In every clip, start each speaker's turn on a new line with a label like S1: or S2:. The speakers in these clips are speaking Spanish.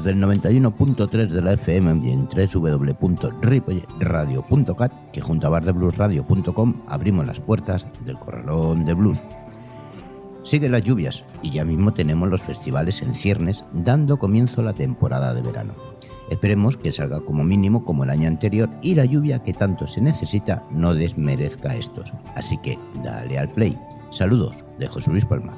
S1: Muy buenas, desde el 91.3 de la FM y en www.ripoyradio.cat, que junto a bardebluesradio.com abrimos las puertas del corralón de blues. Siguen las lluvias y ya mismo tenemos los festivales en ciernes, dando comienzo a la temporada de verano. Esperemos que salga como mínimo como el año anterior y la lluvia que tanto se necesita no desmerezca estos. Así que dale al play. Saludos de José Luis Palma.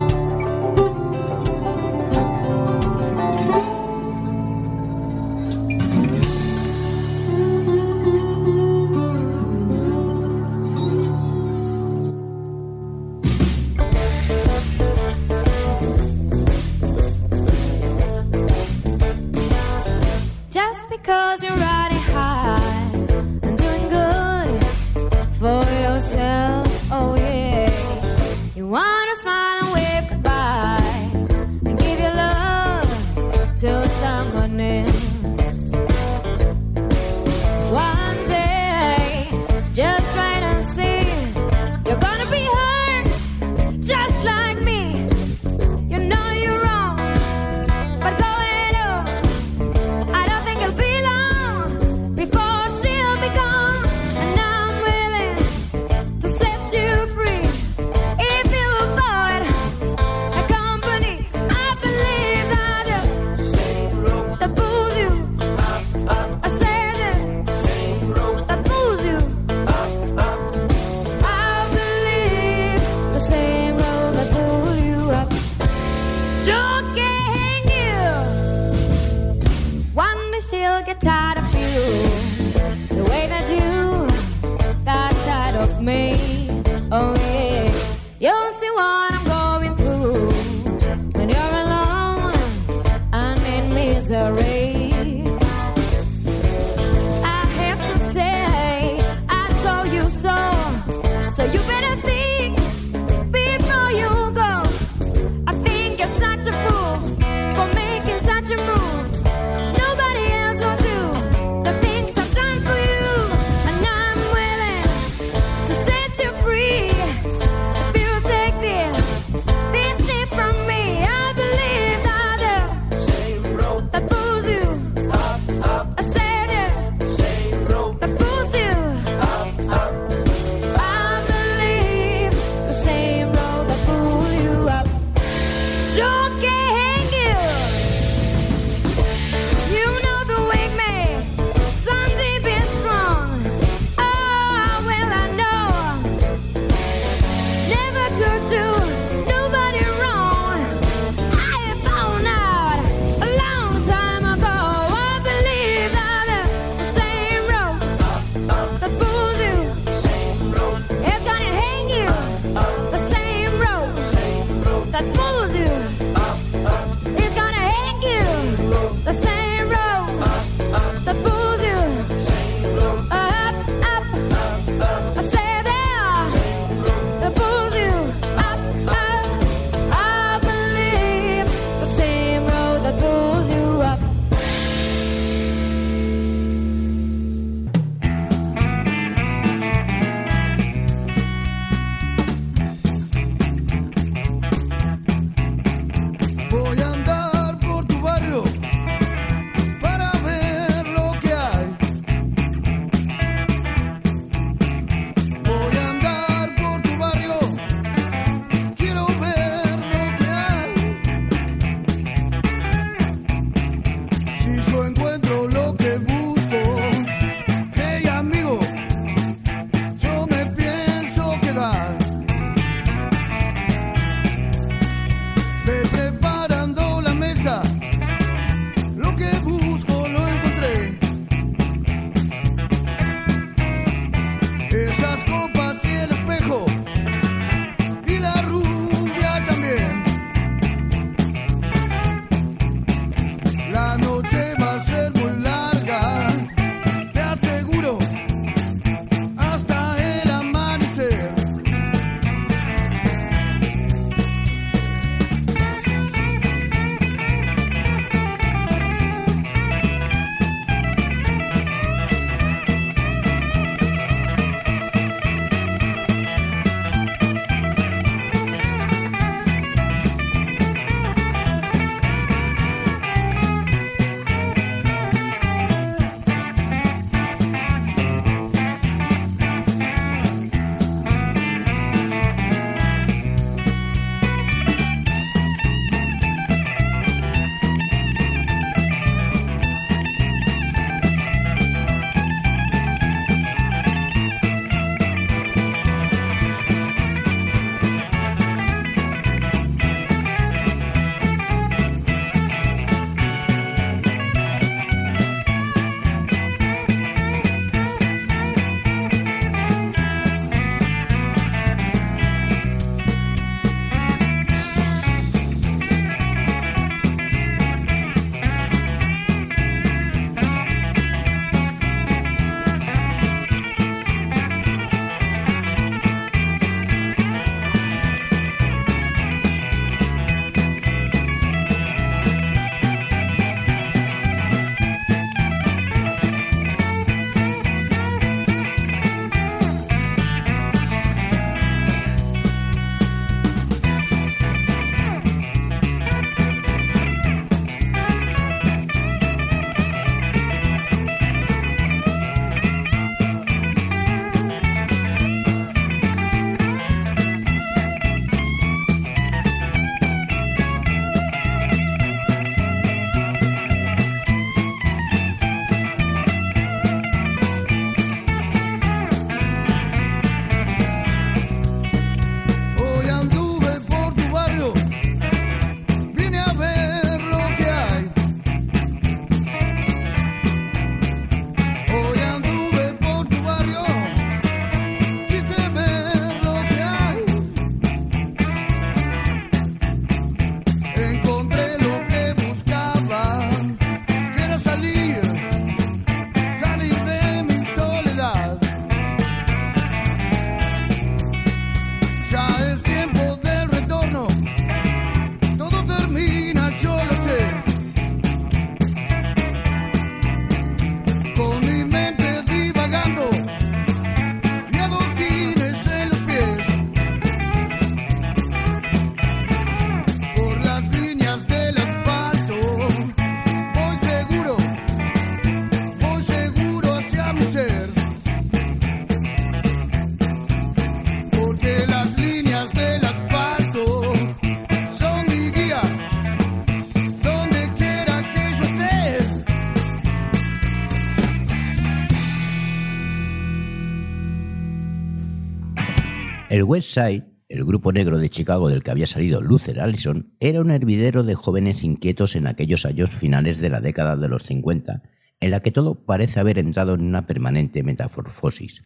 S2: El West Side, el grupo negro de Chicago del que había salido Luther Allison, era un hervidero de jóvenes inquietos en aquellos años finales de la década de los 50, en la que todo parece haber entrado en una permanente metamorfosis.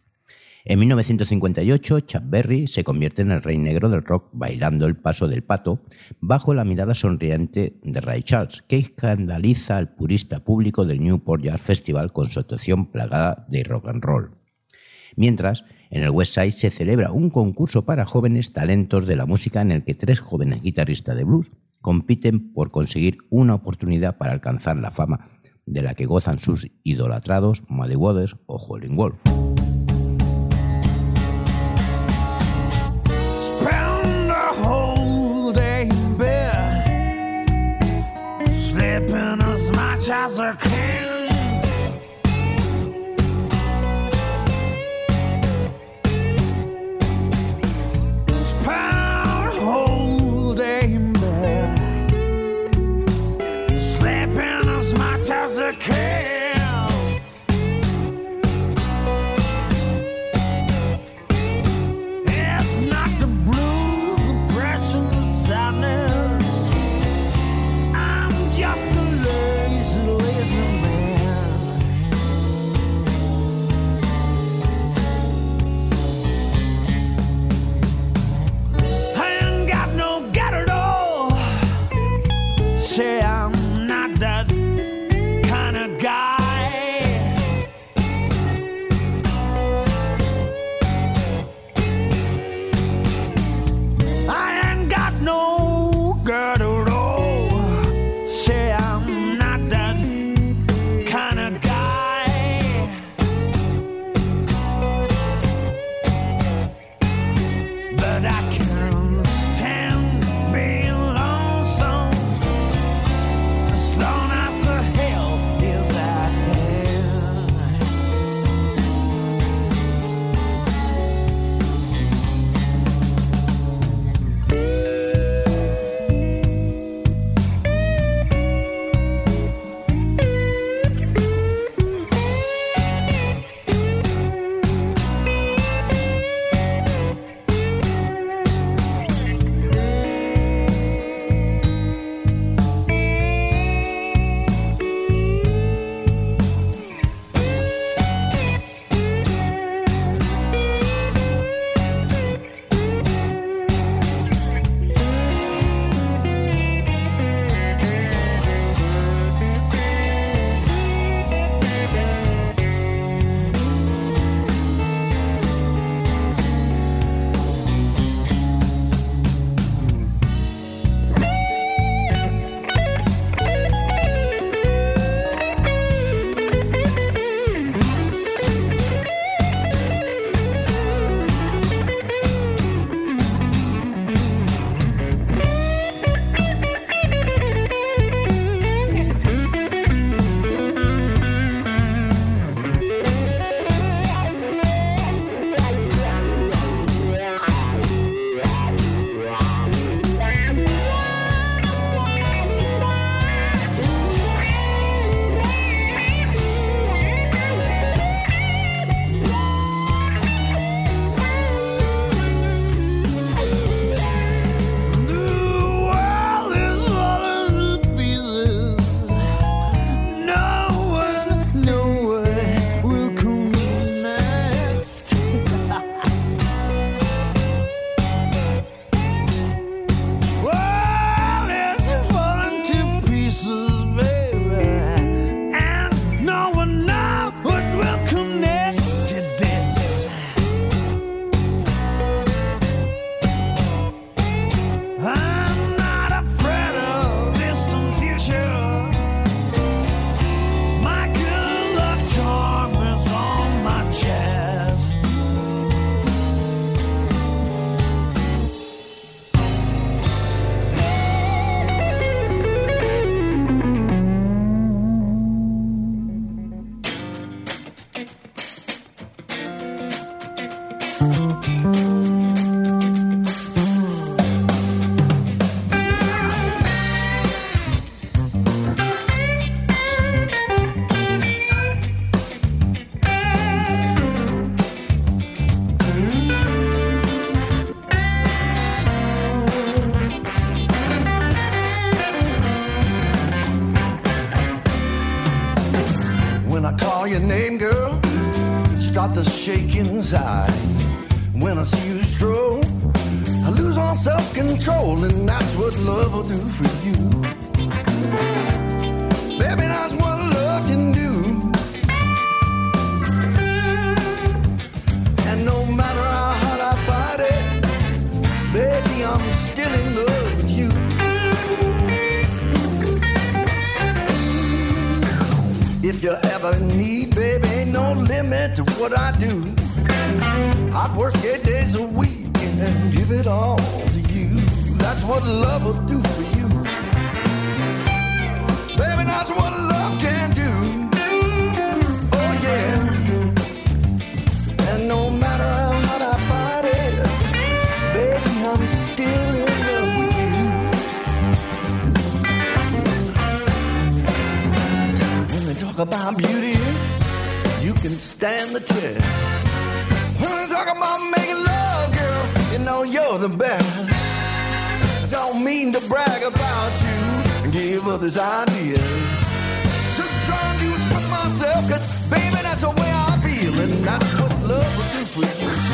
S2: En 1958, Chuck Berry se convierte en el rey negro del rock bailando el paso del pato bajo la mirada sonriente de Ray Charles, que escandaliza al purista público del Newport Jazz Festival con su actuación plagada de rock and roll. Mientras, en el West Side se celebra un concurso para jóvenes talentos de la música en el que tres jóvenes guitarristas de blues compiten por conseguir una oportunidad para alcanzar la fama de la que gozan sus idolatrados Muddy Waters o Howlin' Wolf.
S3: Inside. When I see you stroll, I lose all self control, and that's what love will do for you. Baby, that's what love can do. And no matter how hard I fight it, baby, I'm still in love with you. If you ever need, baby, no limit to what I do. I'd work eight days a week and give it all to you. That's what love will do for you. Baby, that's what love can do. Oh, yeah. And no matter how hard I fight it, baby, I'm still in love with you. When they talk about beauty, you can stand the test. About making love, girl, you know you're the best. Don't mean to brag about you and give others ideas. Just trying to express myself, cause baby, that's the way I feel, and that's what love will do for you.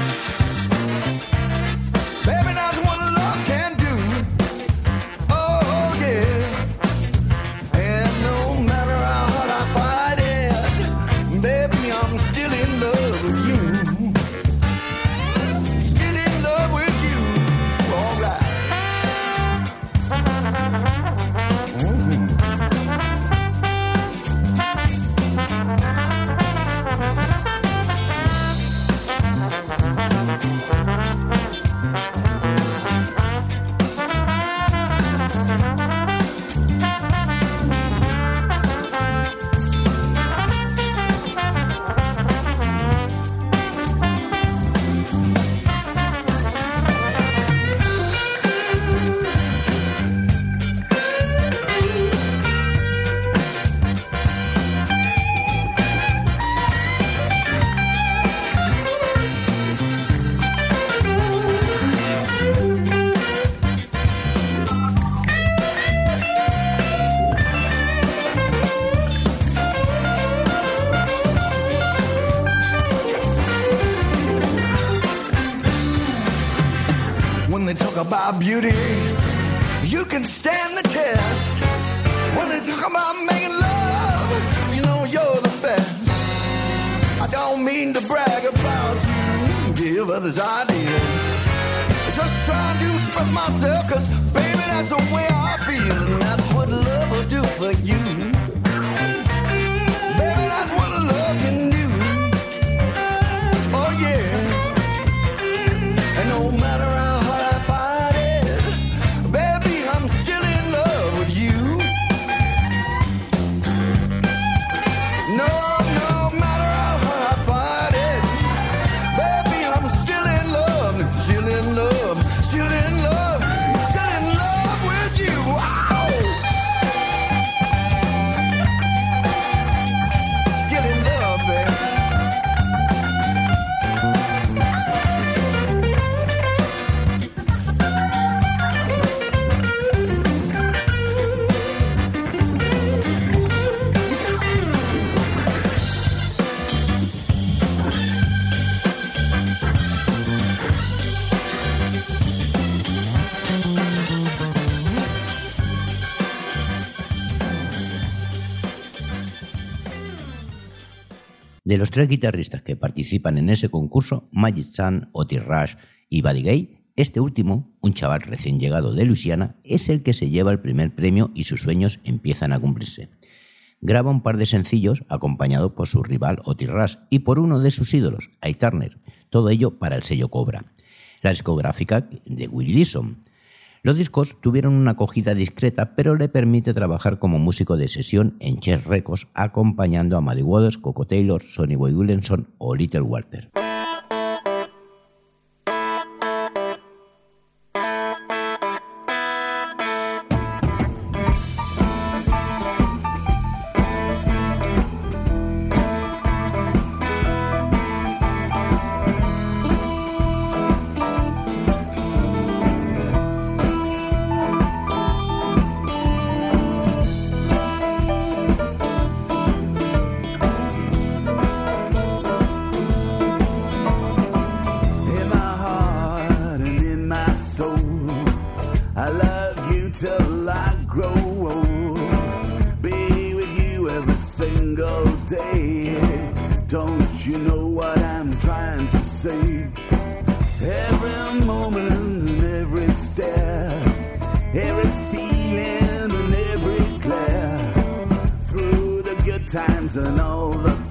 S2: De los tres guitarristas que participan en ese concurso, Magic Chan, Otis Rush y Buddy Gay, este último, un chaval recién llegado de Luisiana, es el que se lleva el primer premio y sus sueños empiezan a cumplirse. Graba un par de sencillos acompañado por su rival Otis Rush y por uno de sus ídolos, Ike Turner, todo ello para el sello Cobra, la discográfica de Willie Dixon. Los discos tuvieron una acogida discreta, pero le permite trabajar como músico de sesión en Chess Records, acompañando a Muddy Waters, Coco Taylor, Sonny Boy Williamson o Little Walter.
S4: Don't you know what I'm trying to say? Every moment and every stare, every feeling and every glare, through the good times and all the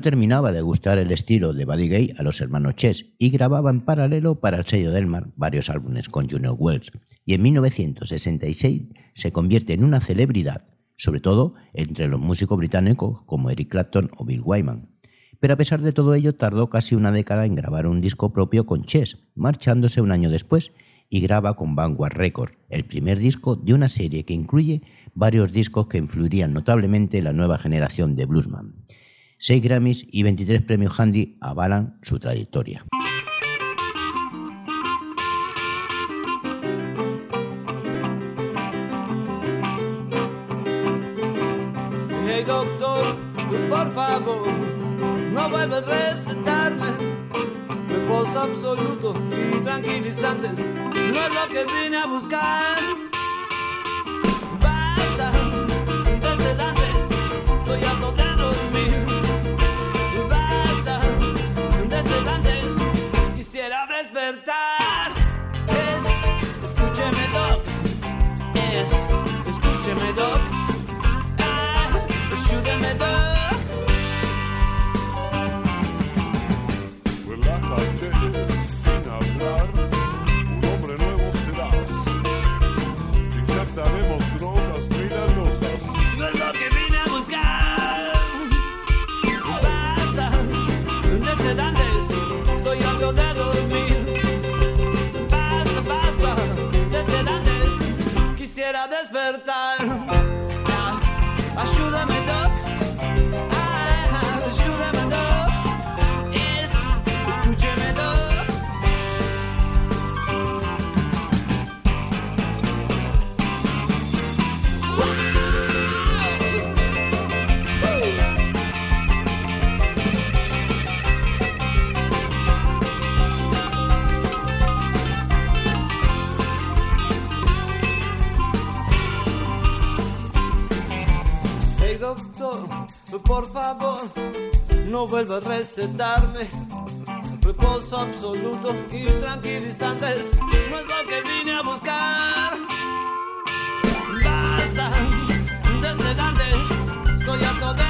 S2: Terminaba de gustar el estilo de Buddy a los hermanos Chess y grababa en paralelo para el sello Delmar varios álbumes con Junior Wells y en 1966 se convierte en una celebridad, sobre todo entre los músicos británicos como Eric Clapton o Bill Wyman. Pero a pesar de todo ello tardó casi una década en grabar un disco propio con Chess, marchándose un año después y graba con Vanguard Records, el primer disco de una serie que incluye varios discos que influirían notablemente en la nueva generación de bluesman. Seis Grammys y 23 premios Handy avalan su trayectoria.
S5: Hey doctor, por favor, no vuelvas a recetarme reposo absoluto y tranquilizantes. No es lo que vine a buscar. Basta de sedantes, estoy harto de dormir. it up. Por favor, no vuelva a recetarme reposo absoluto y tranquilizantes. No es lo que vine a buscar. Basta de sedantes, estoy harto de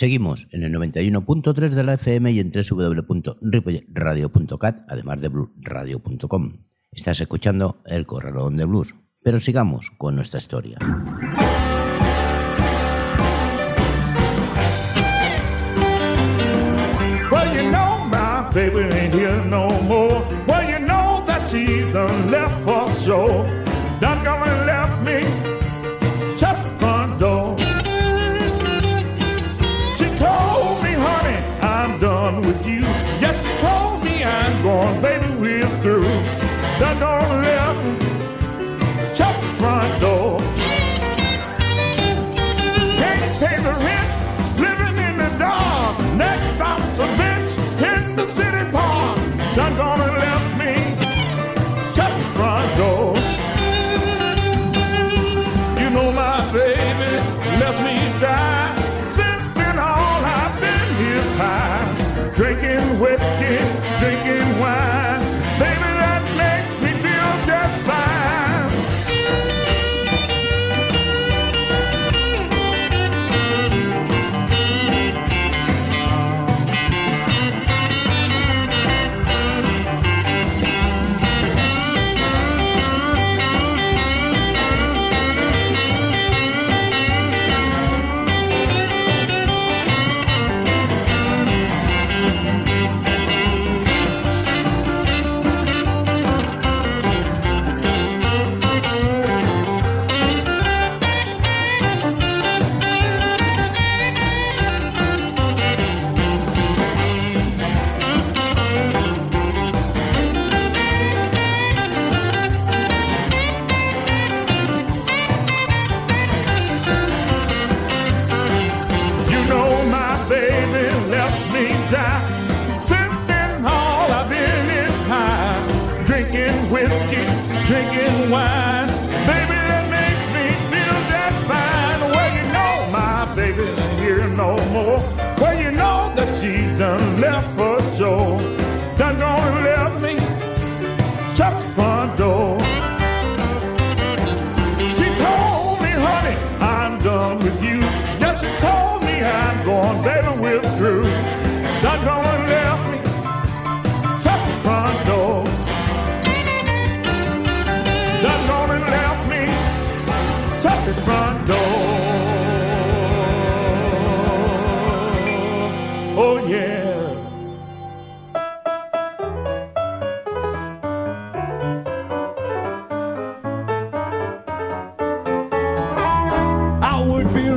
S2: Seguimos en el 91.3 de la FM y en www.ripoyradio.cat, además de bluesradio.com. Estás escuchando El Corralón de Blues, pero sigamos con nuestra historia.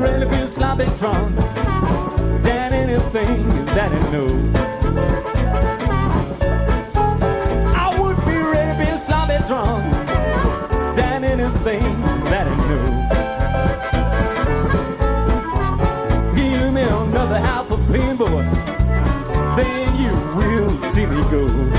S6: Really be sloppy drunk than anything that I know. I would be really be sloppy drunk than anything that I know. Give me another half of pain, boy, then you will see me go.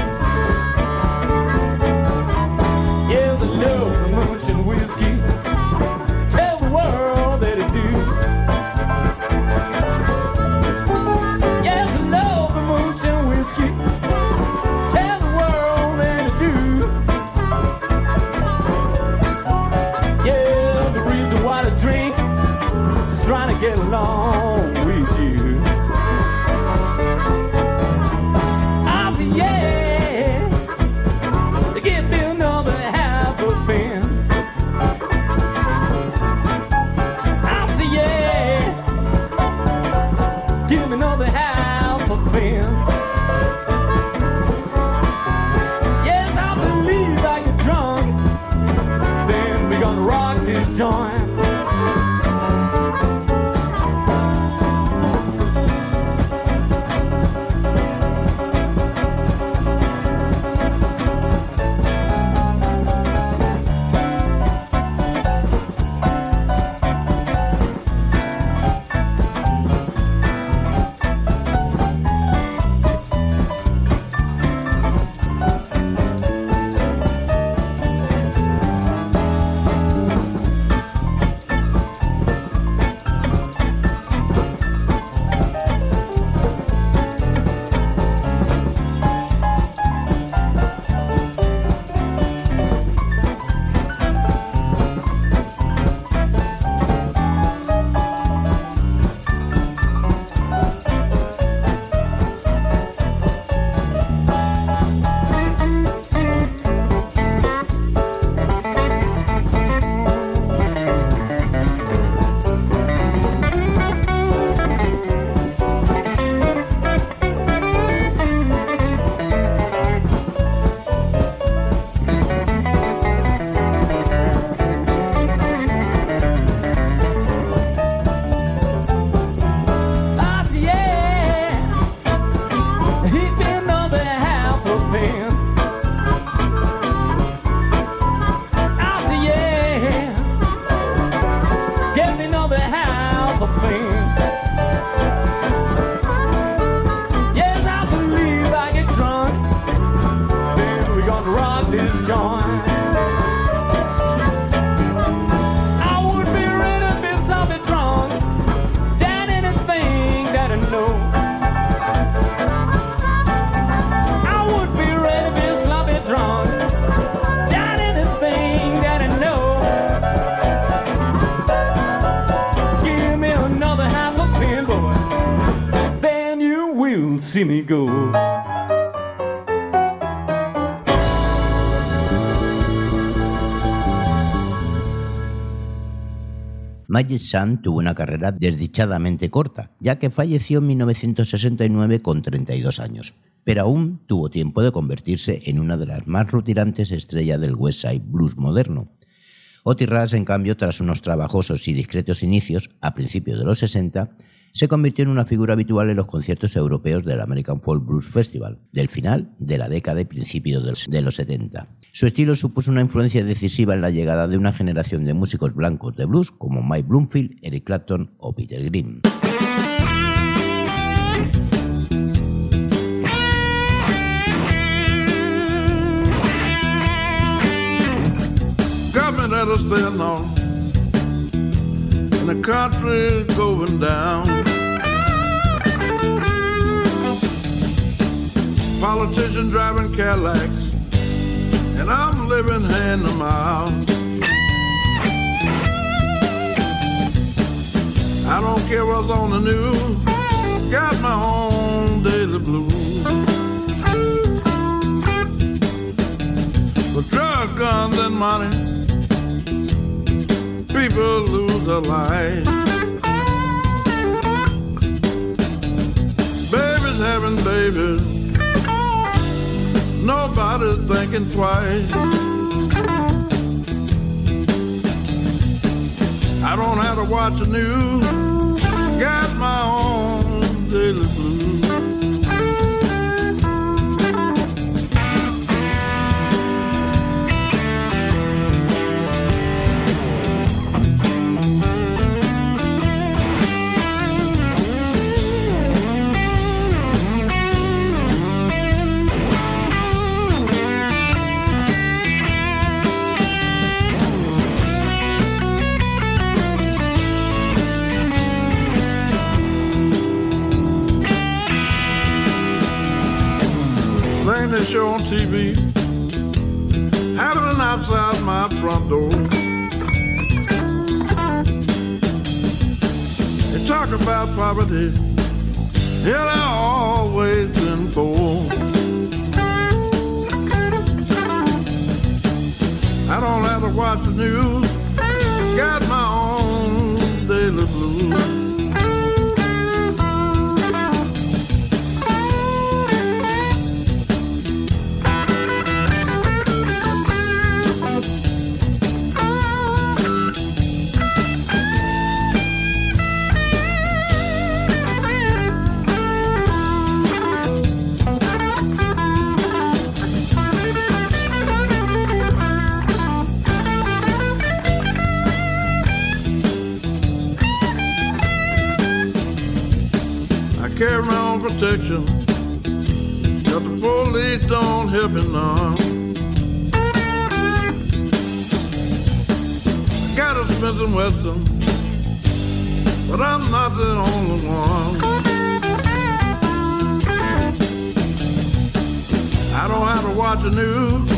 S6: See.
S2: Magic Sun tuvo una carrera desdichadamente corta, ya que falleció en 1969 con 32 años, pero aún tuvo tiempo de convertirse en una de las más rutilantes estrellas del West Side Blues moderno. Otis Rush, en cambio, tras unos trabajosos y discretos inicios, a principios de los 60, se convirtió en una figura habitual en los conciertos europeos del American Folk Blues Festival, del final de la década y principios de los- de los 70. Su estilo supuso una influencia decisiva en la llegada de una generación de músicos blancos de blues como Mike Bloomfield, Eric Clapton o Peter Green.
S7: And the country's going down. Politicians driving Cadillacs, and I'm living hand to mouth. I don't care what's on the news, got my own daily blues. With drug, guns, and money, people lose their lives. Babies having babies, nobody's thinking twice. I don't have to watch the news, got my own daily blues. But I'm not the only one. I don't have to watch the news.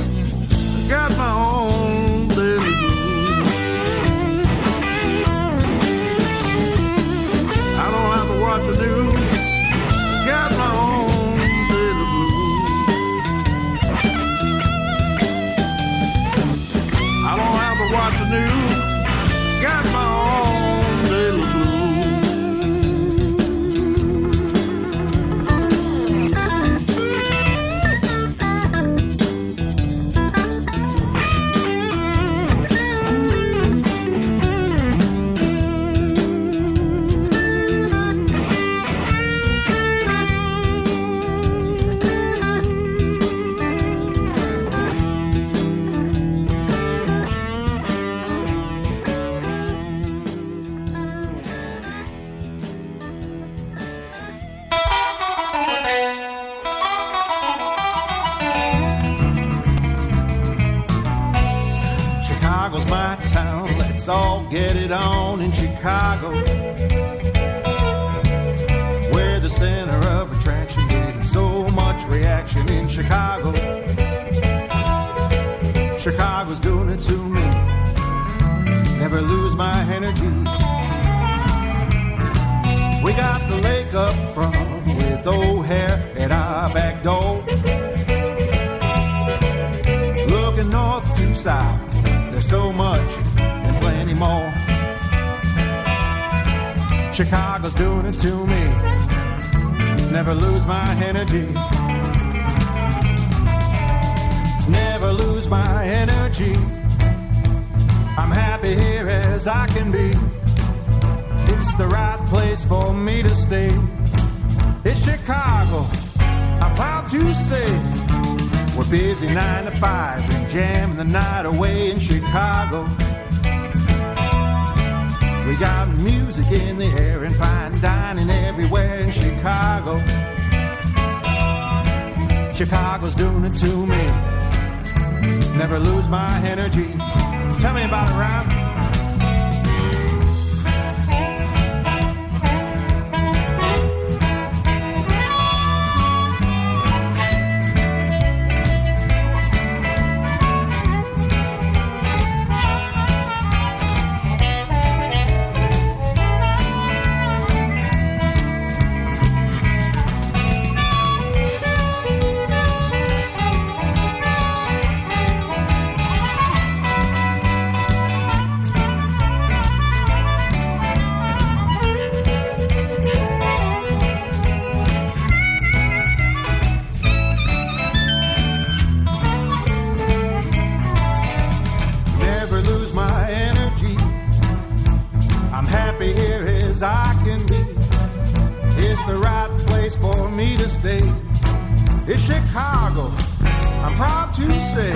S8: Chicago's doing it to me. Never lose my energy. We got the lake up front with O'Hare at our back door. Looking north to south, there's so much and plenty more. Chicago's doing it to me. Never lose my energy. Never lose my energy. I'm happy here as I can be. It's the right place for me to stay. It's Chicago. I'm proud to say we're busy nine to five and jamming the night away in Chicago. We got music in the air and fine dining everywhere in Chicago. Chicago's doing it to me. Never lose my energy. Tell me about it, Ryan. Say.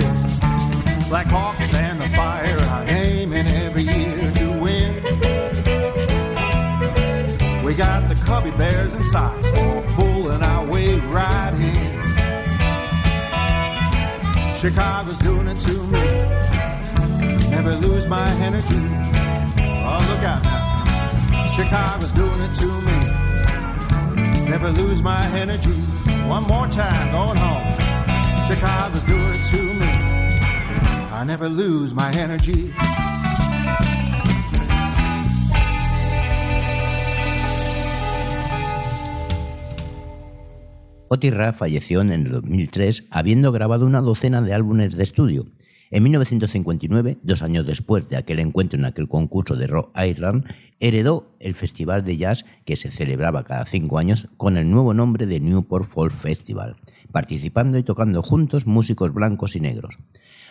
S8: Black Hawks and the fire aiming every year to win. We got the Cubby Bears and Sox pulling our way right in. Chicago's doing it to me. Never lose my energy. Oh, look out now. Chicago's doing it to me. Never lose my energy. One more time, going home. I never lose my energy.
S2: Otis Ruff falleció en el 2003 habiendo grabado una docena de álbumes de estudio. En 1959, dos años después de aquel encuentro en aquel concurso de Rock Island, heredó el festival de jazz que se celebraba cada cinco años con el nuevo nombre de Newport Folk Festival, participando y tocando juntos músicos blancos y negros.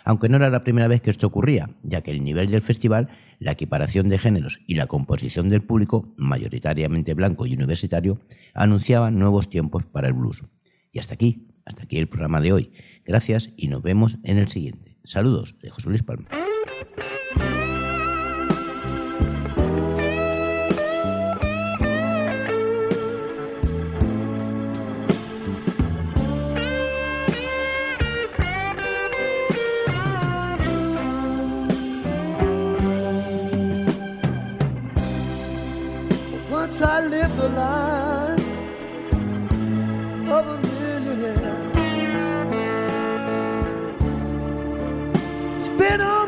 S2: Aunque no era la primera vez que esto ocurría, ya que el nivel del festival, la equiparación de géneros y la composición del público, mayoritariamente blanco y universitario, anunciaban nuevos tiempos para el blues. Y hasta aquí, hasta aquí el programa de hoy. Gracias y nos vemos en el siguiente. Saludos de José Luis Palma.
S9: the life of a millionaire. Spin on.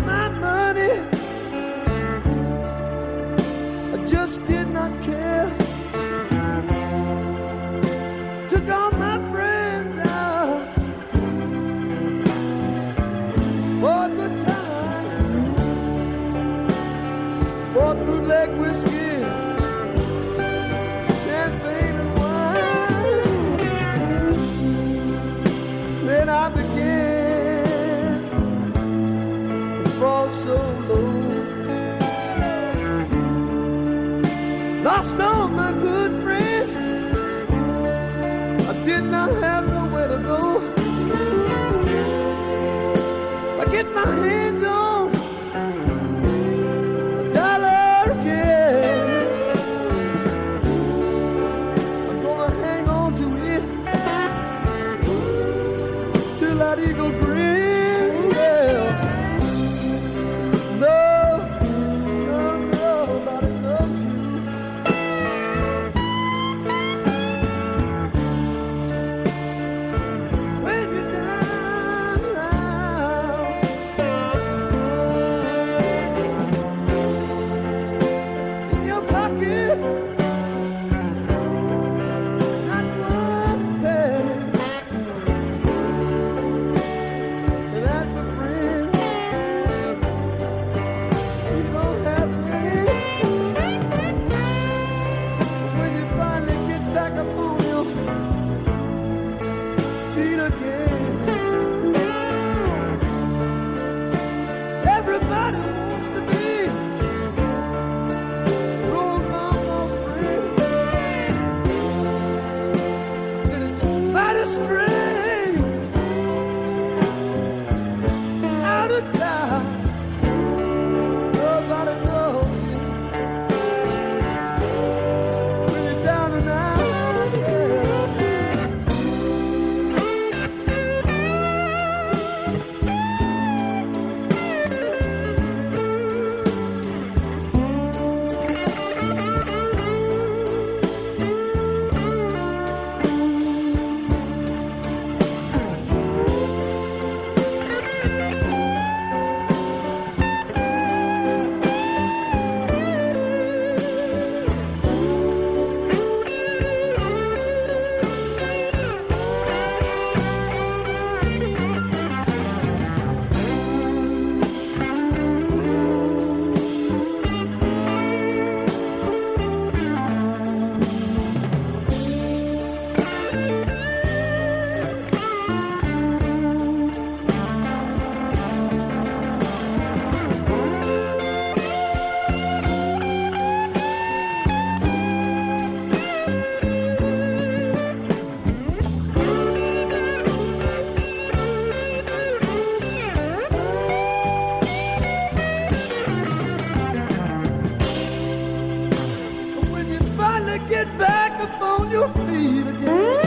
S9: Get back up on your feet again.